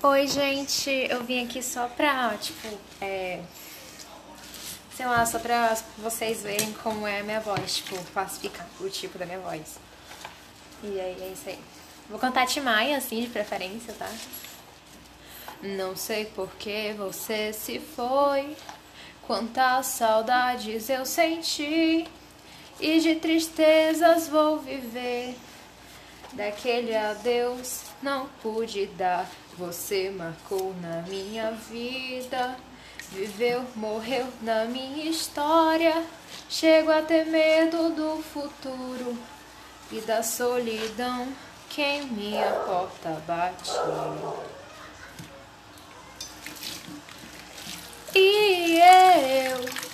Oi, gente, eu vim aqui só pra, tipo, é, sei lá, só pra vocês verem como é a minha voz, tipo, classificar o tipo da minha voz. E aí, é isso aí. Vou cantar Timaya, assim, de preferência, tá? Não sei por que você se foi, quantas saudades eu senti, e de tristezas vou viver. Daquele adeus não pude dar, você marcou na minha vida. Viveu, morreu na minha história. Chego a ter medo do futuro e da solidão que em minha porta bate. E eu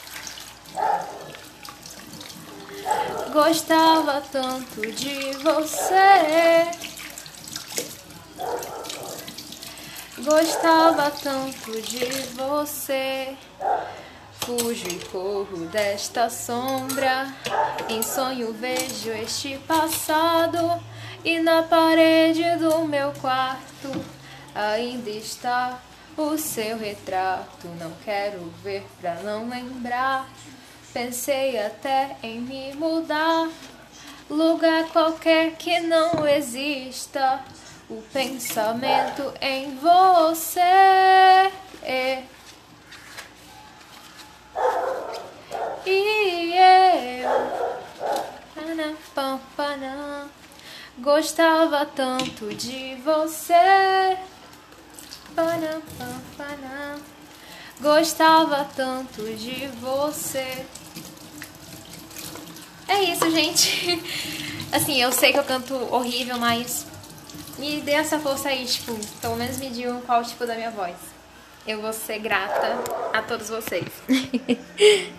Gostava tanto de você. Gostava tanto de você. Fujo e corro desta sombra. Em sonho vejo este passado. E na parede do meu quarto ainda está o seu retrato. Não quero ver pra não lembrar. Pensei até em me mudar, lugar qualquer que não exista. O pensamento em você. E eu gostava tanto de você. Gostava tanto de você. É isso, gente. Assim, eu sei que eu canto horrível, mas me dê essa força aí, tipo, pelo menos me digam qual tipo da minha voz. Eu vou ser grata a todos vocês.